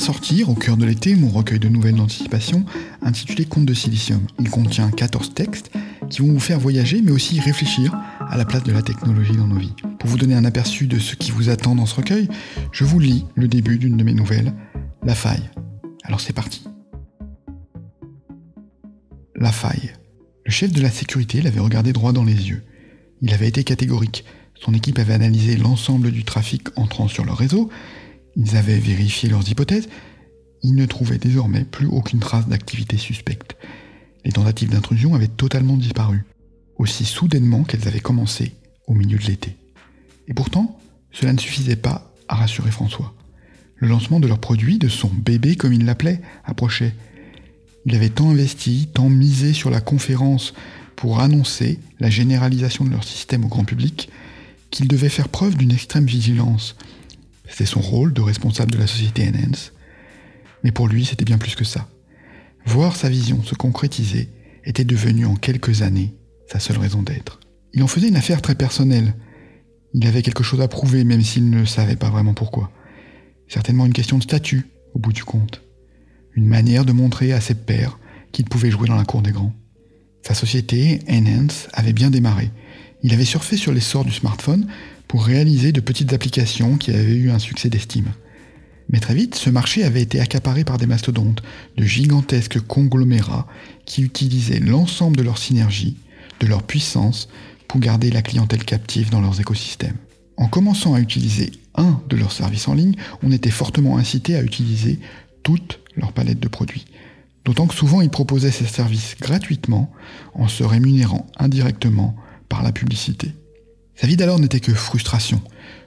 sortir, au cœur de l'été, mon recueil de nouvelles d'anticipation intitulé Conte de silicium. Il contient 14 textes qui vont vous faire voyager mais aussi réfléchir à la place de la technologie dans nos vies. Pour vous donner un aperçu de ce qui vous attend dans ce recueil, je vous lis le début d'une de mes nouvelles, La faille. Alors c'est parti. La faille. Le chef de la sécurité l'avait regardé droit dans les yeux. Il avait été catégorique. Son équipe avait analysé l'ensemble du trafic entrant sur leur réseau ils avaient vérifié leurs hypothèses. Ils ne trouvaient désormais plus aucune trace d'activité suspecte. Les tentatives d'intrusion avaient totalement disparu, aussi soudainement qu'elles avaient commencé au milieu de l'été. Et pourtant, cela ne suffisait pas à rassurer François. Le lancement de leur produit, de son bébé comme il l'appelait, approchait. Il avait tant investi, tant misé sur la conférence pour annoncer la généralisation de leur système au grand public, qu'il devait faire preuve d'une extrême vigilance c'était son rôle de responsable de la société Enhance. Mais pour lui, c'était bien plus que ça. Voir sa vision se concrétiser était devenu en quelques années sa seule raison d'être. Il en faisait une affaire très personnelle. Il avait quelque chose à prouver même s'il ne savait pas vraiment pourquoi. Certainement une question de statut, au bout du compte. Une manière de montrer à ses pairs qu'il pouvait jouer dans la cour des grands. Sa société, Enhance, avait bien démarré. Il avait surfé sur l'essor du smartphone pour réaliser de petites applications qui avaient eu un succès d'estime. Mais très vite, ce marché avait été accaparé par des mastodontes, de gigantesques conglomérats qui utilisaient l'ensemble de leur synergie, de leur puissance, pour garder la clientèle captive dans leurs écosystèmes. En commençant à utiliser un de leurs services en ligne, on était fortement incité à utiliser toute leur palette de produits. D'autant que souvent ils proposaient ces services gratuitement en se rémunérant indirectement par la publicité. Sa vie d'alors n'était que frustration.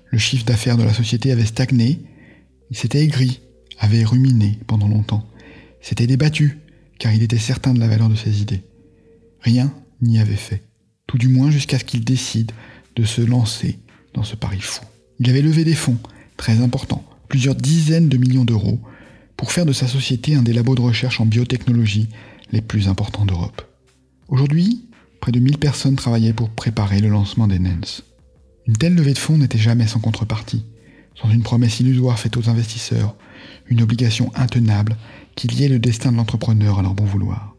Le chiffre d'affaires de la société avait stagné, il s'était aigri, avait ruminé pendant longtemps, s'était débattu, car il était certain de la valeur de ses idées. Rien n'y avait fait, tout du moins jusqu'à ce qu'il décide de se lancer dans ce pari fou. Il avait levé des fonds, très importants, plusieurs dizaines de millions d'euros, pour faire de sa société un des labos de recherche en biotechnologie les plus importants d'Europe. Aujourd'hui, près de 1000 personnes travaillaient pour préparer le lancement des NENS. Une telle levée de fonds n'était jamais sans contrepartie, sans une promesse illusoire faite aux investisseurs, une obligation intenable qui liait le destin de l'entrepreneur à leur bon vouloir.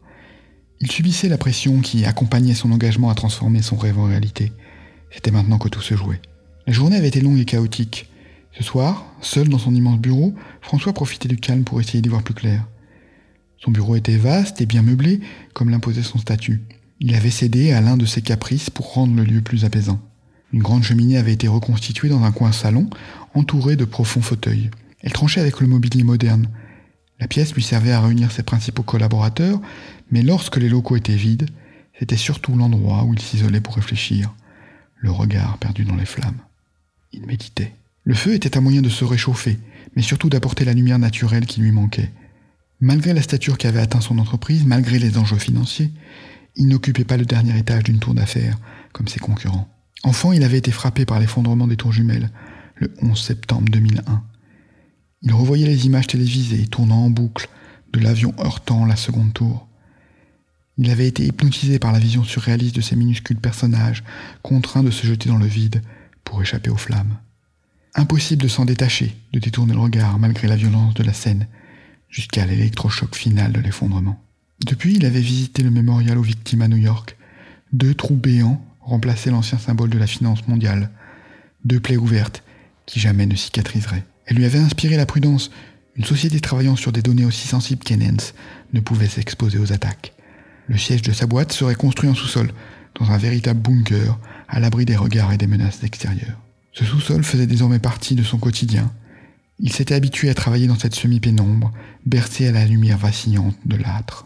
Il subissait la pression qui accompagnait son engagement à transformer son rêve en réalité. C'était maintenant que tout se jouait. La journée avait été longue et chaotique. Ce soir, seul dans son immense bureau, François profitait du calme pour essayer d'y voir plus clair. Son bureau était vaste et bien meublé, comme l'imposait son statut. Il avait cédé à l'un de ses caprices pour rendre le lieu plus apaisant. Une grande cheminée avait été reconstituée dans un coin salon, entourée de profonds fauteuils. Elle tranchait avec le mobilier moderne. La pièce lui servait à réunir ses principaux collaborateurs, mais lorsque les locaux étaient vides, c'était surtout l'endroit où il s'isolait pour réfléchir, le regard perdu dans les flammes. Il méditait. Le feu était un moyen de se réchauffer, mais surtout d'apporter la lumière naturelle qui lui manquait. Malgré la stature qu'avait atteint son entreprise, malgré les enjeux financiers, il n'occupait pas le dernier étage d'une tour d'affaires, comme ses concurrents. Enfant, il avait été frappé par l'effondrement des tours jumelles, le 11 septembre 2001. Il revoyait les images télévisées tournant en boucle de l'avion heurtant la seconde tour. Il avait été hypnotisé par la vision surréaliste de ces minuscules personnages, contraints de se jeter dans le vide pour échapper aux flammes. Impossible de s'en détacher, de détourner le regard malgré la violence de la scène, jusqu'à l'électrochoc final de l'effondrement. Depuis, il avait visité le mémorial aux victimes à New York. Deux trous béants remplaçaient l'ancien symbole de la finance mondiale. Deux plaies ouvertes qui jamais ne cicatriseraient. Elle lui avait inspiré la prudence. Une société travaillant sur des données aussi sensibles qu'Enens ne pouvait s'exposer aux attaques. Le siège de sa boîte serait construit en sous-sol, dans un véritable bunker, à l'abri des regards et des menaces extérieures. Ce sous-sol faisait désormais partie de son quotidien. Il s'était habitué à travailler dans cette semi-pénombre, bercé à la lumière vacillante de l'âtre.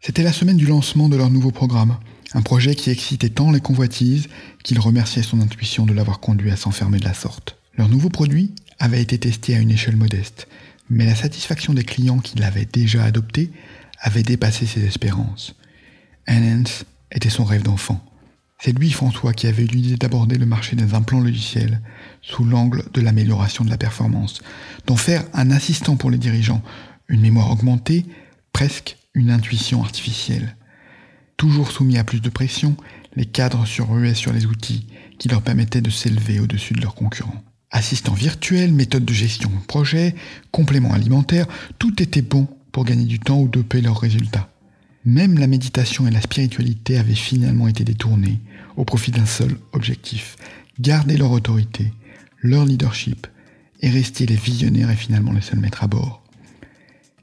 C'était la semaine du lancement de leur nouveau programme, un projet qui excitait tant les convoitises qu'il remerciait son intuition de l'avoir conduit à s'enfermer de la sorte. Leur nouveau produit avait été testé à une échelle modeste, mais la satisfaction des clients qui l'avaient déjà adopté avait dépassé ses espérances. Enhance était son rêve d'enfant. C'est lui, François, qui avait eu l'idée d'aborder le marché des implants logiciels sous l'angle de l'amélioration de la performance, d'en faire un assistant pour les dirigeants, une mémoire augmentée, presque intuition artificielle. Toujours soumis à plus de pression, les cadres se ruaient sur les outils qui leur permettaient de s'élever au-dessus de leurs concurrents. Assistant virtuel, méthode de gestion de projet, complément alimentaire, tout était bon pour gagner du temps ou doper leurs résultats. Même la méditation et la spiritualité avaient finalement été détournées au profit d'un seul objectif, garder leur autorité, leur leadership, et rester les visionnaires et finalement les seuls maîtres à bord.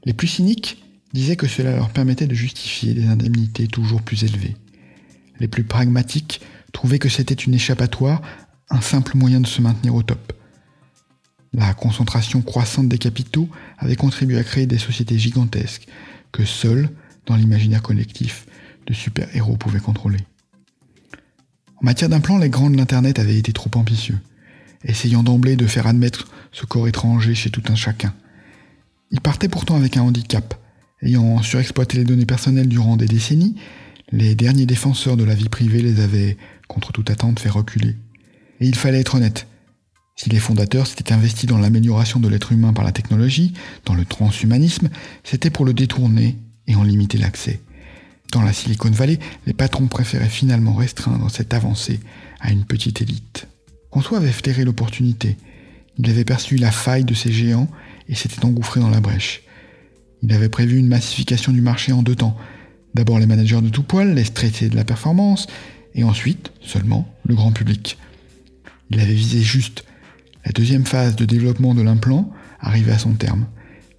Les plus cyniques disaient que cela leur permettait de justifier des indemnités toujours plus élevées. Les plus pragmatiques trouvaient que c'était une échappatoire, un simple moyen de se maintenir au top. La concentration croissante des capitaux avait contribué à créer des sociétés gigantesques que seuls, dans l'imaginaire collectif, de super-héros pouvaient contrôler. En matière d'implants, les grands de l'Internet avaient été trop ambitieux, essayant d'emblée de faire admettre ce corps étranger chez tout un chacun. Ils partaient pourtant avec un handicap, ayant surexploité les données personnelles durant des décennies, les derniers défenseurs de la vie privée les avaient, contre toute attente, fait reculer. Et il fallait être honnête. Si les fondateurs s'étaient investis dans l'amélioration de l'être humain par la technologie, dans le transhumanisme, c'était pour le détourner et en limiter l'accès. Dans la Silicon Valley, les patrons préféraient finalement restreindre cette avancée à une petite élite. François avait flairé l'opportunité. Il avait perçu la faille de ces géants et s'était engouffré dans la brèche. Il avait prévu une massification du marché en deux temps. D'abord les managers de tout poil, les stressés de la performance, et ensuite, seulement, le grand public. Il avait visé juste. La deuxième phase de développement de l'implant arrivait à son terme.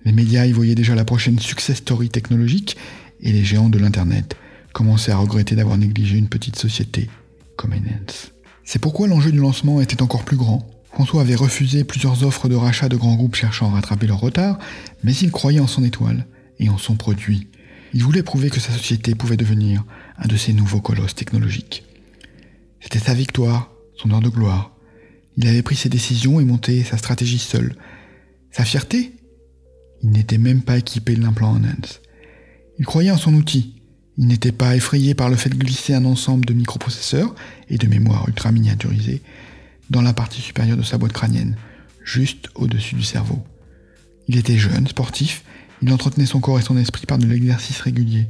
Les médias y voyaient déjà la prochaine success story technologique et les géants de l'Internet commençaient à regretter d'avoir négligé une petite société comme Enance. C'est pourquoi l'enjeu du lancement était encore plus grand. François avait refusé plusieurs offres de rachat de grands groupes cherchant à rattraper leur retard, mais il croyait en son étoile et en son produit. Il voulait prouver que sa société pouvait devenir un de ces nouveaux colosses technologiques. C'était sa victoire, son heure de gloire. Il avait pris ses décisions et monté sa stratégie seul. Sa fierté? Il n'était même pas équipé de l'implant Enhance. Il croyait en son outil. Il n'était pas effrayé par le fait de glisser un ensemble de microprocesseurs et de mémoire ultra miniaturisée dans la partie supérieure de sa boîte crânienne, juste au-dessus du cerveau. Il était jeune, sportif, il entretenait son corps et son esprit par de l'exercice régulier.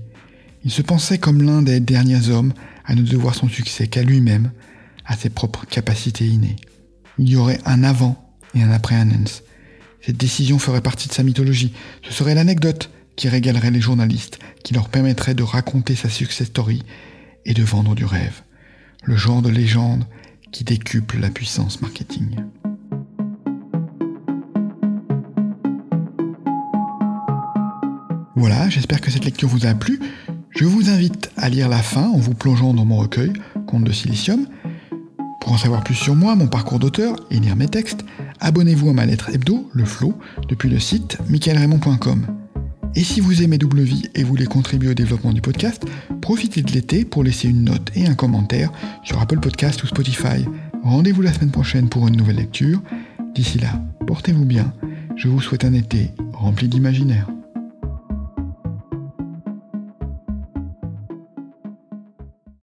Il se pensait comme l'un des derniers hommes à ne devoir son succès qu'à lui-même, à ses propres capacités innées. Il y aurait un avant et un après Annens. Cette décision ferait partie de sa mythologie. Ce serait l'anecdote qui régalerait les journalistes, qui leur permettrait de raconter sa success story et de vendre du rêve. Le genre de légende qui décuple la puissance marketing. Voilà, j'espère que cette lecture vous a plu. Je vous invite à lire la fin en vous plongeant dans mon recueil, Conte de Silicium. Pour en savoir plus sur moi, mon parcours d'auteur et lire mes textes, abonnez-vous à ma lettre hebdo, le flow, depuis le site michaelraymond.com. Et si vous aimez Double Vie et voulez contribuer au développement du podcast, profitez de l'été pour laisser une note et un commentaire sur Apple Podcast ou Spotify. Rendez-vous la semaine prochaine pour une nouvelle lecture. D'ici là, portez-vous bien. Je vous souhaite un été rempli d'imaginaire.